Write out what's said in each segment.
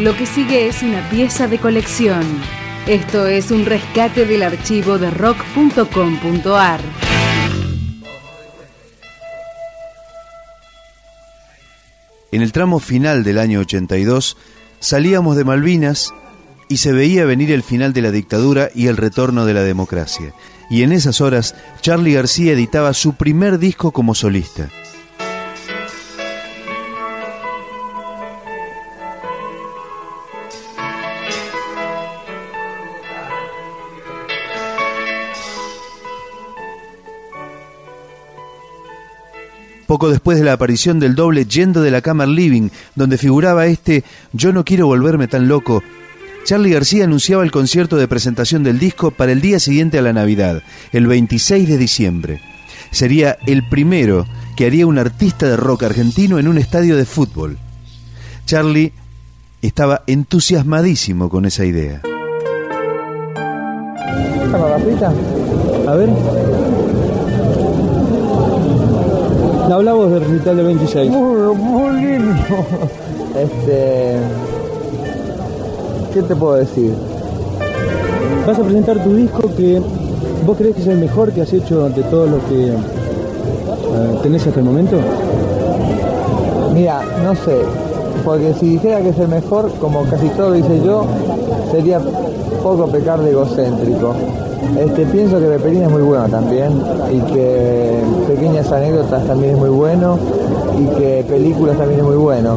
Lo que sigue es una pieza de colección. Esto es un rescate del archivo de rock.com.ar. En el tramo final del año 82 salíamos de Malvinas y se veía venir el final de la dictadura y el retorno de la democracia. Y en esas horas Charlie García editaba su primer disco como solista. Poco después de la aparición del doble Yendo de la Cama Living, donde figuraba este Yo no quiero volverme tan loco, Charlie García anunciaba el concierto de presentación del disco para el día siguiente a la Navidad, el 26 de diciembre. Sería el primero que haría un artista de rock argentino en un estadio de fútbol. Charlie estaba entusiasmadísimo con esa idea. A ver. Habla vos del recital del 26. Muy, muy lindo. Este. ¿Qué te puedo decir? Vas a presentar tu disco que vos crees que es el mejor que has hecho de todo lo que eh, tenés hasta el momento. Mira, no sé, porque si dijera que es el mejor, como casi todo lo hice yo, sería poco pecar de egocéntrico. Este, pienso que Peperina es muy bueno también y que Pequeñas Anécdotas también es muy bueno y que Películas también es muy bueno.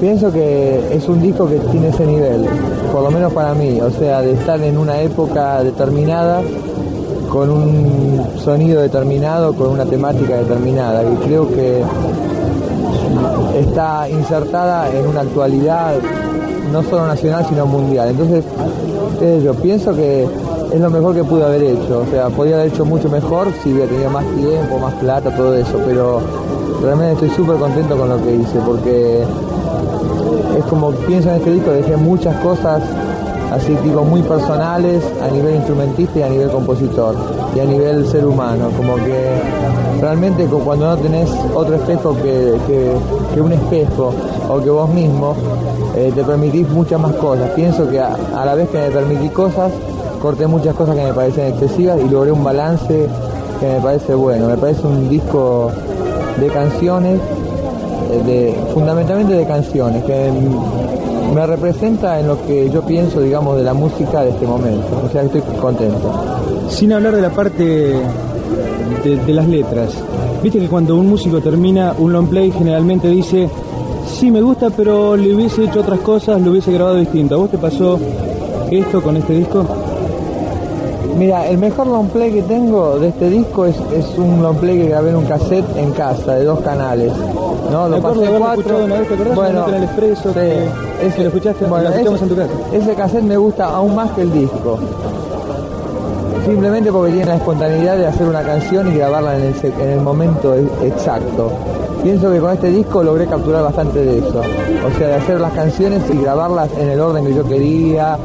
Pienso que es un disco que tiene ese nivel, por lo menos para mí, o sea, de estar en una época determinada, con un sonido determinado, con una temática determinada, y creo que está insertada en una actualidad no solo nacional sino mundial. Entonces, yo pienso que es lo mejor que pude haber hecho. O sea, podría haber hecho mucho mejor si hubiera tenido más tiempo, más plata, todo eso, pero realmente estoy súper contento con lo que hice porque es como pienso en este disco, dejé muchas cosas así tipo muy personales a nivel instrumentista y a nivel compositor y a nivel ser humano, como que realmente cuando no tenés otro espejo que, un espejo o que vos mismo, eh, te permitís muchas más cosas. Pienso que a, a la vez que me permití cosas, corté muchas cosas que me parecen excesivas y logré un balance que me parece bueno. Me parece un disco de canciones, eh, de, fundamentalmente de canciones, que me representa en lo que yo pienso, digamos, de la música de este momento. O sea, estoy contento. Sin hablar de la parte de, las letras, viste que cuando un músico termina un long play generalmente dice, sí me gusta, pero le hubiese hecho otras cosas, lo hubiese grabado distinto. ¿A vos te pasó esto con este disco? Mira, el mejor long play que tengo de este disco es, un long play que grabé en un cassette en casa, de dos canales. ¿no? Lo pasé cuatro. Una vez, bueno, en el expreso, ese, que lo escuchaste, bueno, lo escuchamos en tu casa. Ese cassette me gusta aún más que el disco. Simplemente porque tiene la espontaneidad de hacer una canción y grabarla en el, en el momento e, exacto. Pienso que con este disco logré capturar bastante de eso. O sea, de hacer las canciones y grabarlas en el orden que yo quería,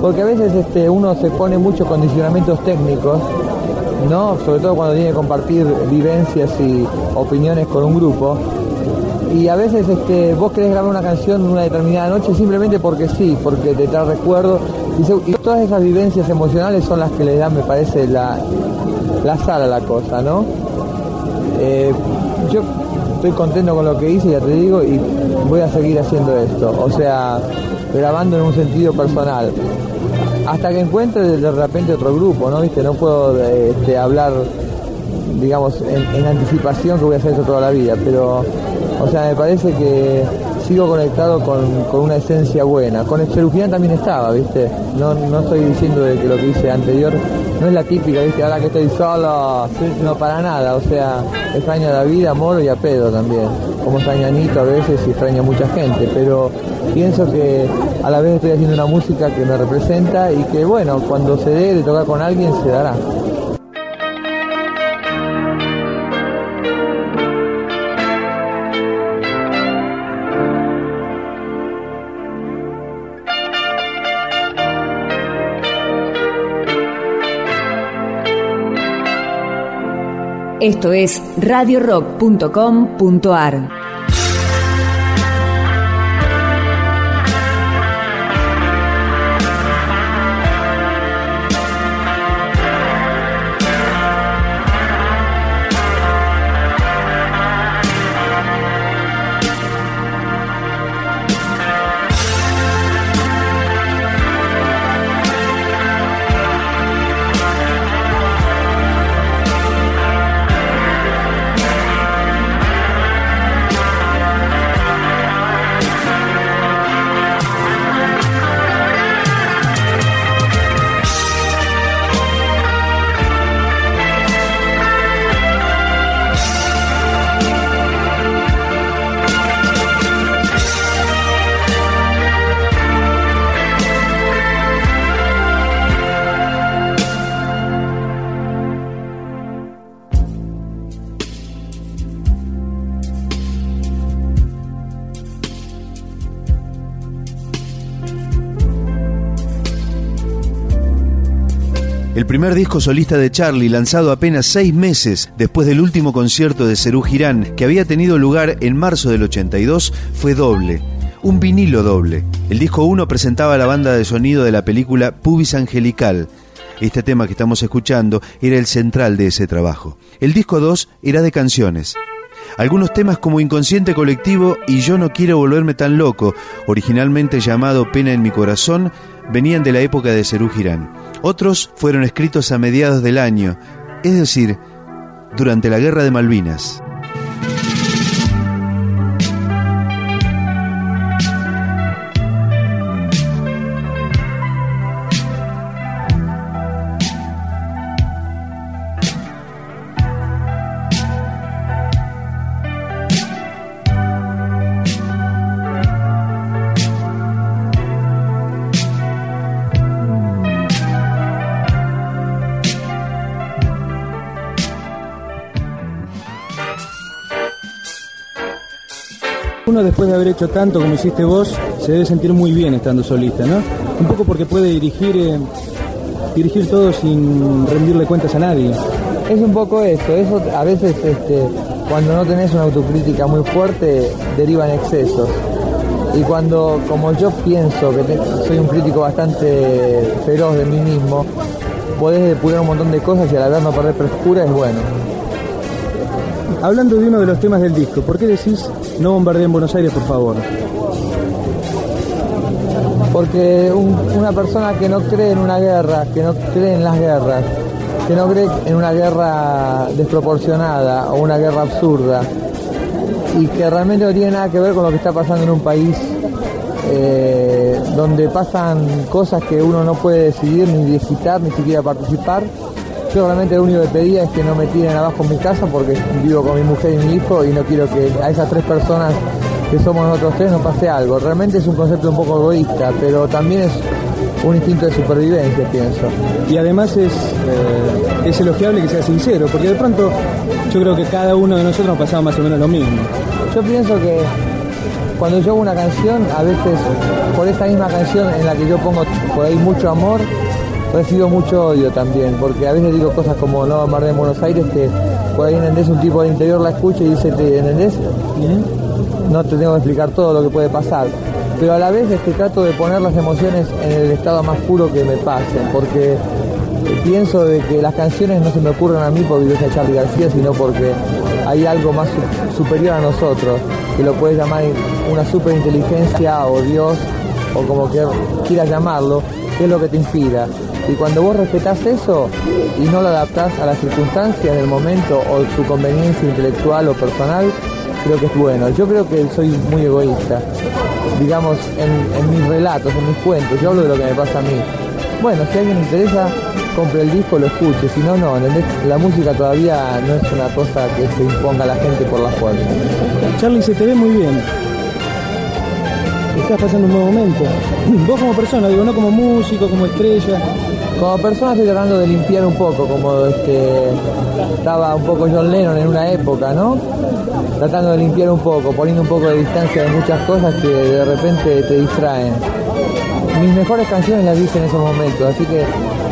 porque a veces este, uno se pone muchos condicionamientos técnicos, ¿no? Sobre todo cuando tiene que compartir vivencias y opiniones con un grupo. Y a veces este, vos querés grabar una canción una determinada noche simplemente porque sí, porque te trae recuerdo. Y, todas esas vivencias emocionales son las que le dan, me parece, la, la sal a la cosa, ¿no? Eh, yo estoy contento con lo que hice, ya te digo, y voy a seguir haciendo esto. O sea, grabando en un sentido personal. Hasta que encuentre de repente otro grupo, ¿no? ¿Viste? No puedo este, hablar, digamos, en, anticipación que voy a hacer eso toda la vida, pero, o sea, me parece que sigo conectado con, una esencia buena. Con el Cherufián también estaba, ¿viste? No, no estoy diciendo de que lo que hice anterior no es la típica, ¿viste? Ahora que estoy solo, no para nada, o sea, extraño a David, a Moro y a Pedro también. Como extraño a Anito a veces y extraño a mucha gente, pero pienso que a la vez estoy haciendo una música que me representa y que bueno, cuando se dé de tocar con alguien se dará. Esto es radiorock.com.ar. primer disco solista de Charlie, lanzado apenas seis meses después del último concierto de Cerú Girán, que había tenido lugar en marzo del 82, fue doble. Un vinilo doble. El disco 1 presentaba la banda de sonido de la película Pubis Angelical. Este tema que estamos escuchando era el central de ese trabajo. El disco 2 era de canciones. Algunos temas como Inconsciente Colectivo y Yo no quiero volverme tan loco, originalmente llamado Pena en mi corazón, venían de la época de Cerú Girán. Otros fueron escritos a mediados del año, es decir, durante la Guerra de Malvinas. Uno después de haber hecho tanto como hiciste vos, se debe sentir muy bien estando solista, ¿no? Un poco porque puede dirigir, eh, dirigir todo sin rendirle cuentas a nadie. Es un poco esto, eso a veces este, cuando no tenés una autocrítica muy fuerte deriva en excesos. Y cuando, como yo pienso que soy un crítico bastante feroz de mí mismo, podés depurar un montón de cosas y a la vez no perder frescura es bueno. Hablando de uno de los temas del disco, ¿por qué decís no bombardeen Buenos Aires, por favor? Porque una persona que no cree en una guerra, que no cree en las guerras, que no cree en una guerra desproporcionada o una guerra absurda, y que realmente no tiene nada que ver con lo que está pasando en un país eh, donde pasan cosas que uno no puede decidir ni visitar, ni siquiera participar, yo realmente lo único que pedía es que no me tiren abajo en mi casa porque vivo con mi mujer y mi hijo y no quiero que a esas tres personas que somos nosotros tres nos pase algo. Realmente es un concepto un poco egoísta, pero también es un instinto de supervivencia, pienso. Y además es, eh, es elogiable que sea sincero, porque de pronto yo creo que cada uno de nosotros nos pasaba más o menos lo mismo. Yo pienso que cuando yo hago una canción, a veces por esta misma canción en la que yo pongo por ahí mucho amor, recibo mucho odio también, porque a veces digo cosas como no mar de Buenos Aires que por ahí en un tipo del interior la escucha y dice, ¿te entendés? No te tengo que explicar todo lo que puede pasar. Pero a la vez es que trato de poner las emociones en el estado más puro que me pasen, porque pienso de que las canciones no se me ocurren a mí porque yo soy Charlie García, sino porque hay algo más superior a nosotros, que lo puedes llamar una superinteligencia o Dios, o como quieras llamarlo, que es lo que te inspira. Y cuando vos respetás eso y no lo adaptás a las circunstancias del momento o tu conveniencia intelectual o personal, creo que es bueno. Yo creo que soy muy egoísta, digamos, en, mis relatos, en mis cuentos, yo hablo de lo que me pasa a mí. Bueno, si a alguien le interesa, compre el disco, lo escuche, si no, no, La música todavía no es una cosa que se imponga a la gente por la fuerza. Charlie, se te ve muy bien estás pasando un buen momento. Vos como persona, digo, no como músico, como estrella. Como persona estoy tratando de limpiar un poco, como este, estaba un poco John Lennon en una época, ¿no? Tratando de limpiar un poco, poniendo un poco de distancia de muchas cosas que de repente te distraen. Mis mejores canciones las hice en esos momentos, así que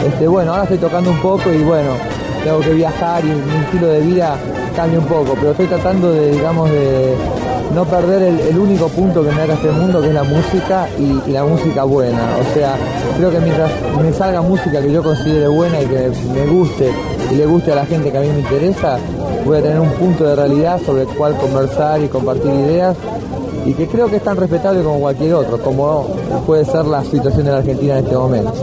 este, bueno, ahora estoy tocando un poco y bueno, tengo que viajar y mi estilo de vida cambia un poco, pero estoy tratando de, digamos, de no perder el, único punto que me da este mundo, que es la música y, la música buena. O sea, creo que mientras me salga música que yo considere buena y que me guste y le guste a la gente que a mí me interesa, voy a tener un punto de realidad sobre el cual conversar y compartir ideas y que creo que es tan respetable como cualquier otro, como puede ser la situación de la Argentina en este momento.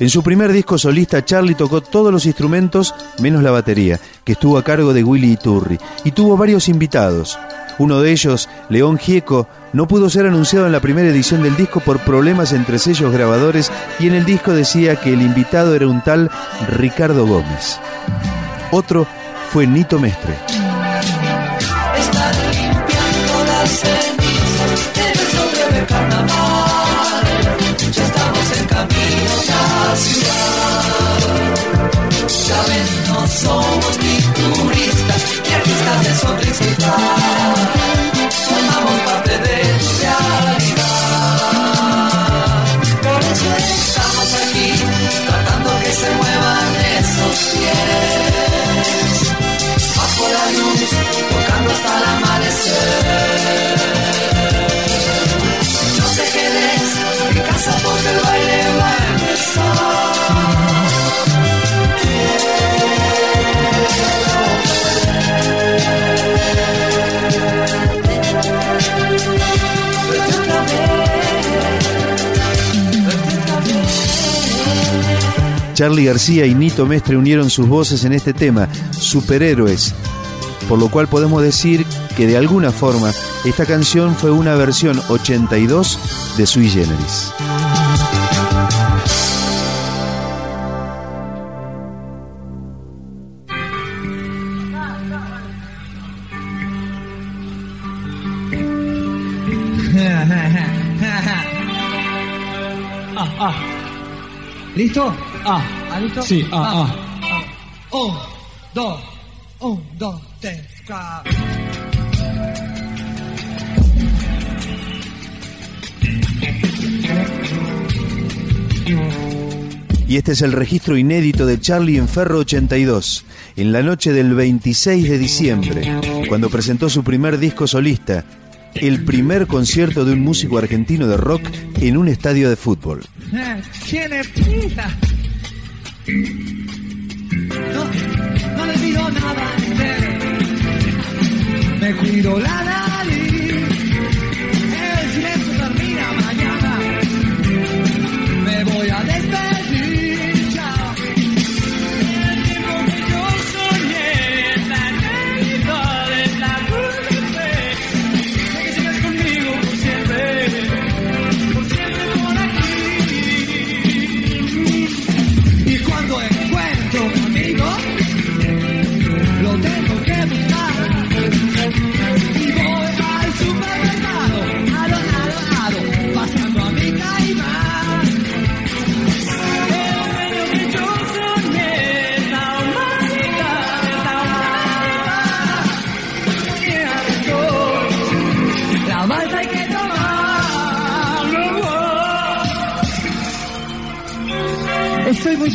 En su primer disco solista, Charlie tocó todos los instrumentos menos la batería, que estuvo a cargo de Willy Iturri, y tuvo varios invitados. Uno de ellos, León Gieco, no pudo ser anunciado en la primera edición del disco por problemas entre sellos grabadores y en el disco decía que el invitado era un tal Ricardo Gómez. Otro fue Nito Mestre. somos ni soul. Charlie García y Nito Mestre unieron sus voces en este tema, Superhéroes, por lo cual podemos decir que de alguna forma esta canción fue una versión 82 de Sui Generis. Ah, ah. ¿Listo? Ah. ¿Ah, listo? Sí, ah, ah. Un, dos, un, dos, tres, cuatro. Y este es el registro inédito de Charlie en Ferro 82, en la noche del 26 de diciembre, cuando presentó su primer disco solista, el primer concierto de un músico argentino de rock en un estadio de fútbol. Tiene prisa. No, no le pido nada. Me cuido la nariz.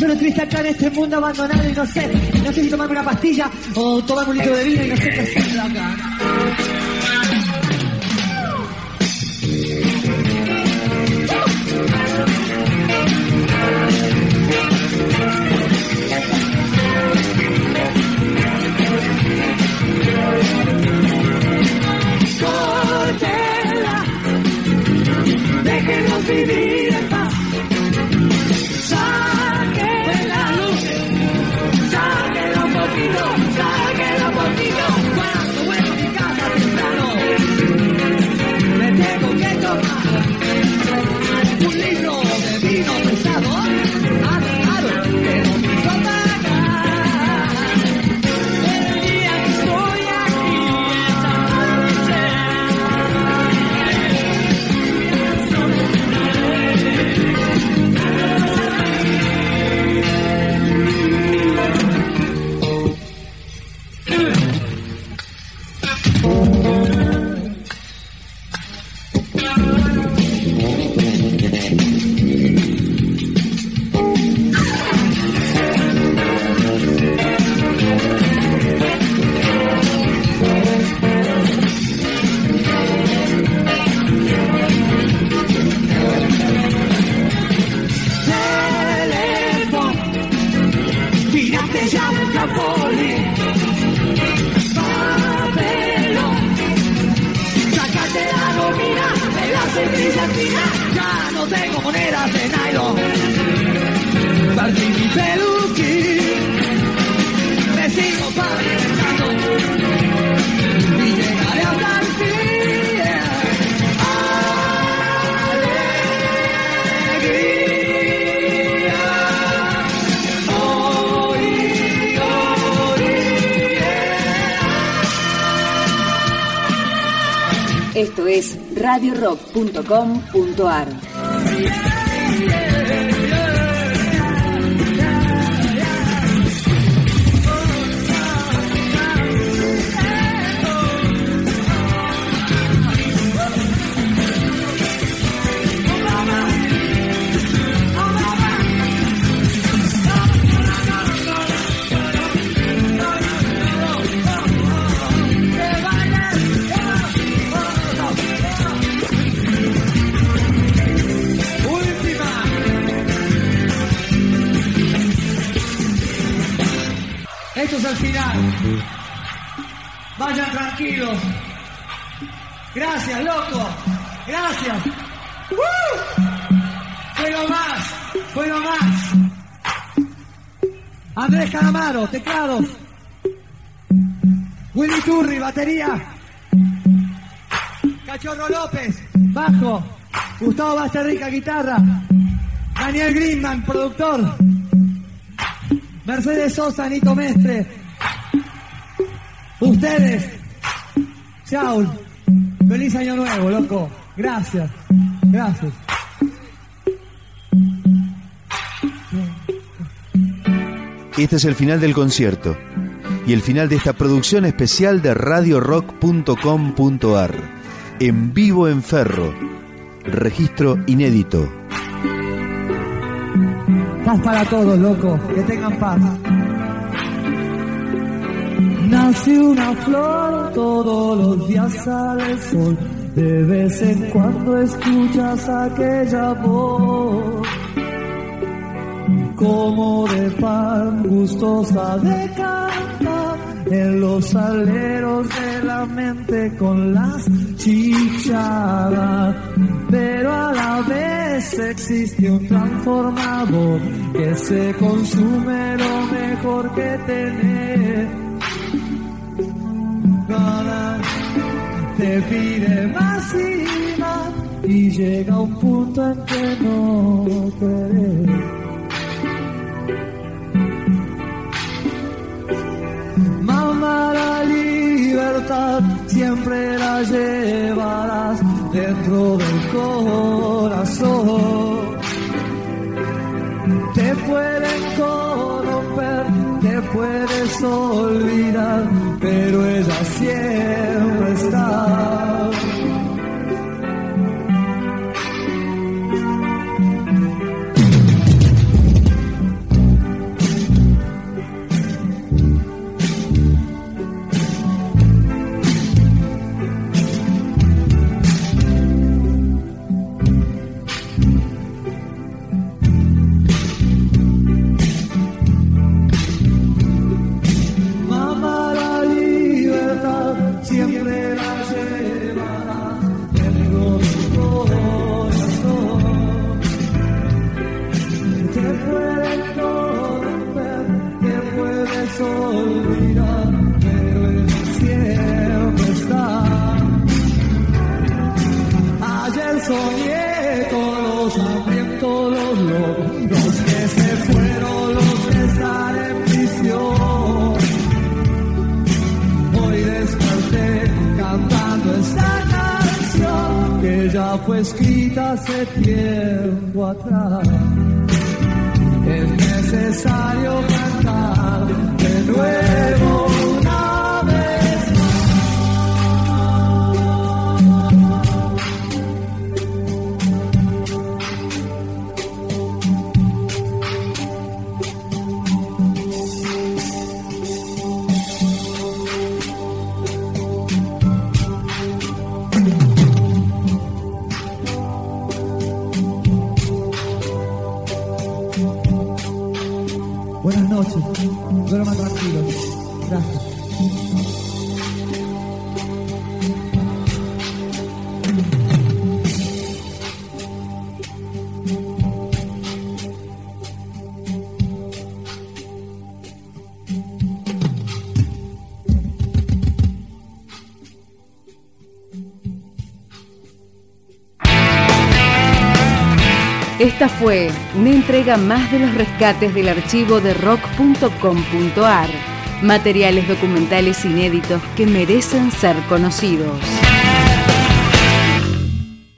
Solo triste acá en este mundo abandonado y no sé, no sé si tomarme una pastilla o tomarme un litro de vino y no sé qué hacer acá. Esto es radiorock.com.ar. El final. Vayan tranquilos. Gracias, loco. Gracias. ¡Uh! Fue lo más. Fue lo más. Andrés Calamaro, teclados. Willy Turri, batería. Cachorro López, bajo. Gustavo Basterrica, guitarra. Daniel Greenman, productor. Mercedes Sosa, Nico Mestre. Ustedes. Chao. Feliz año nuevo, loco. Gracias. Gracias. Este es el final del concierto y el final de esta producción especial de radiorock.com.ar. En vivo en Ferro. Registro inédito. Paz para todos, loco. Que tengan paz. Nace una flor, todos los días sale el sol. De vez en cuando escuchas aquella voz. Como de pan gustosa de cantar en los aleros de la mente con las chichadas. Pero a la vez existe un transformador que se consume lo mejor que. Cada te pide más y más y llega un punto en que no querés. Siempre la llevarás dentro del corazón. Te pueden corromper, te puedes olvidar, pero ella siempre está. Fue escrita hace tiempo atrás. Es necesario cantar de nuevo noches. Duerma tranquilo. Gracias. Esta fue una entrega más de los rescates del archivo de rock.com.ar. Materiales documentales inéditos que merecen ser conocidos.